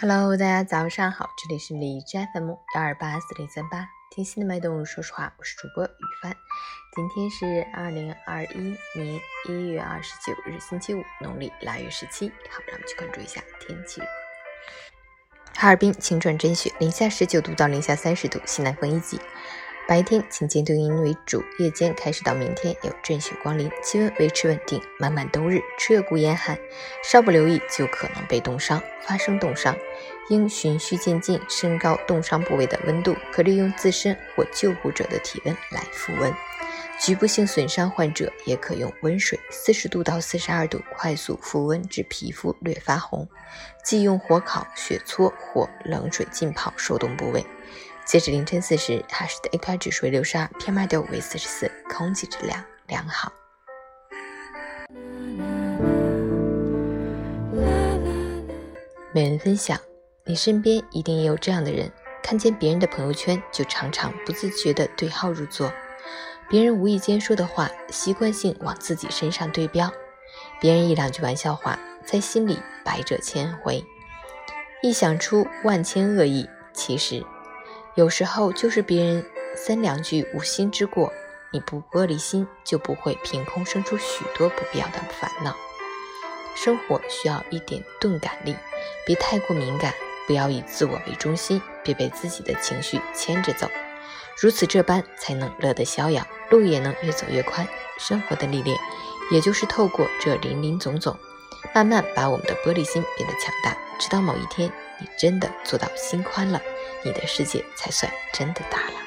Hello，大家早上好，这里是荔枝 FM 幺二八四零三八，听心的脉动，说实话，我是主播雨帆。今天是二零二一年一月二十九日，星期五，农历腊月十七。好，让我们去关注一下天气。哈尔滨晴转阵雪，零下十九度到零下三十度，西南风一级。白天晴间多云为主，夜间开始到明天有阵雪光临，气温维持稳定，满满冬日彻骨严寒，稍不留意就可能被冻伤。发生冻伤，应循序渐进升高冻伤部位的温度，可利用自身或救护者的体温来复温。局部性损伤患者也可用温水四十度到四十二度快速复温至皮肤略发红，忌用火烤、血搓或冷水浸泡受冻部位。截止凌晨四时，哈市的 AQI 指数为六十二，PM 二点五为四十四，空气质量良好。每人分享，你身边一定也有这样的人，看见别人的朋友圈，就常常不自觉地对号入座。别人无意间说的话，习惯性往自己身上对标；别人一两句玩笑话，在心里百折千回，一想出万千恶意。其实。有时候就是别人三两句无心之过，你不玻璃心，就不会凭空生出许多不必要的烦恼。生活需要一点钝感力，别太过敏感，不要以自我为中心，别被自己的情绪牵着走。如此这般，才能乐得逍遥，路也能越走越宽。生活的历练，也就是透过这林林总总，慢慢把我们的玻璃心变得强大，直到某一天，你真的做到心宽了。你的世界才算真的大了。